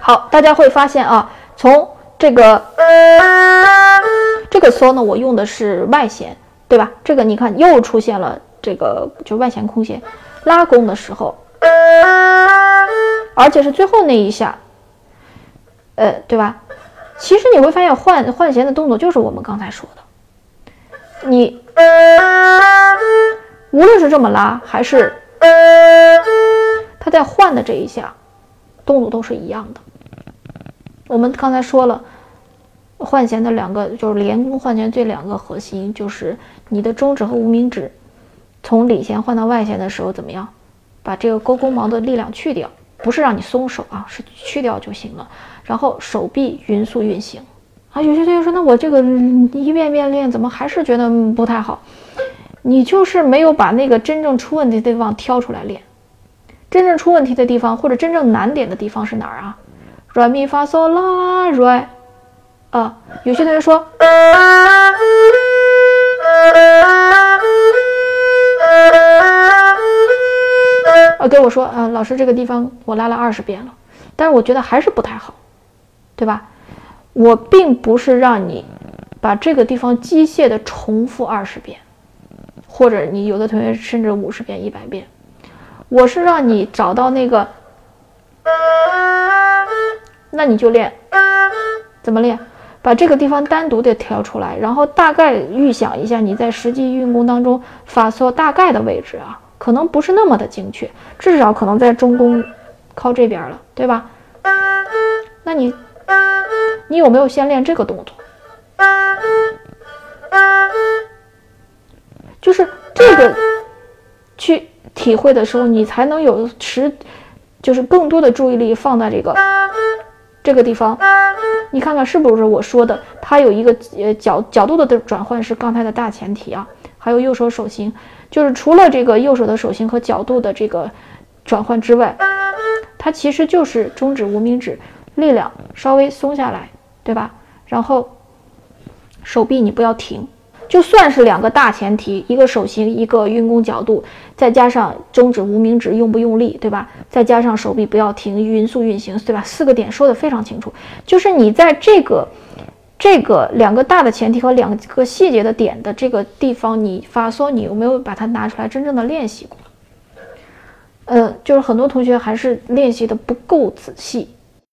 好，大家会发现啊，从这个这个嗦呢，我用的是外弦，对吧？这个你看又出现了这个就外弦空弦，拉弓的时候，而且是最后那一下，呃，对吧？其实你会发现换换弦的动作就是我们刚才说的，你无论是这么拉，还是它在换的这一下，动作都是一样的。我们刚才说了，换弦的两个就是连弓换弦这两个核心，就是你的中指和无名指从里弦换到外弦的时候怎么样，把这个勾弓毛的力量去掉，不是让你松手啊，是去掉就行了。然后手臂匀速运行啊，有些同学说，那我这个一遍遍练，怎么还是觉得不太好？你就是没有把那个真正出问题的地方挑出来练。真正出问题的地方或者真正难点的地方是哪儿啊？软咪发嗦拉瑞啊，有些同学说，啊，跟我说，啊，老师这个地方我拉了二十遍了，但是我觉得还是不太好。对吧？我并不是让你把这个地方机械的重复二十遍，或者你有的同学甚至五十遍、一百遍，我是让你找到那个，那你就练，怎么练？把这个地方单独的挑出来，然后大概预想一下你在实际运功当中发嗦大概的位置啊，可能不是那么的精确，至少可能在中宫靠这边了，对吧？那你。你有没有先练这个动作？就是这个去体会的时候，你才能有持，就是更多的注意力放在这个这个地方。你看看是不是我说的？它有一个呃角角度的转换是刚才的大前提啊，还有右手手型，就是除了这个右手的手型和角度的这个转换之外，它其实就是中指无名指力量稍微松下来。对吧？然后手臂你不要停，就算是两个大前提，一个手型，一个运弓角度，再加上中指、无名指用不用力，对吧？再加上手臂不要停，匀速运行，对吧？四个点说的非常清楚，就是你在这个这个两个大的前提和两个细节的点的这个地方，你发嗦，你有没有把它拿出来真正的练习过？呃，就是很多同学还是练习的不够仔细。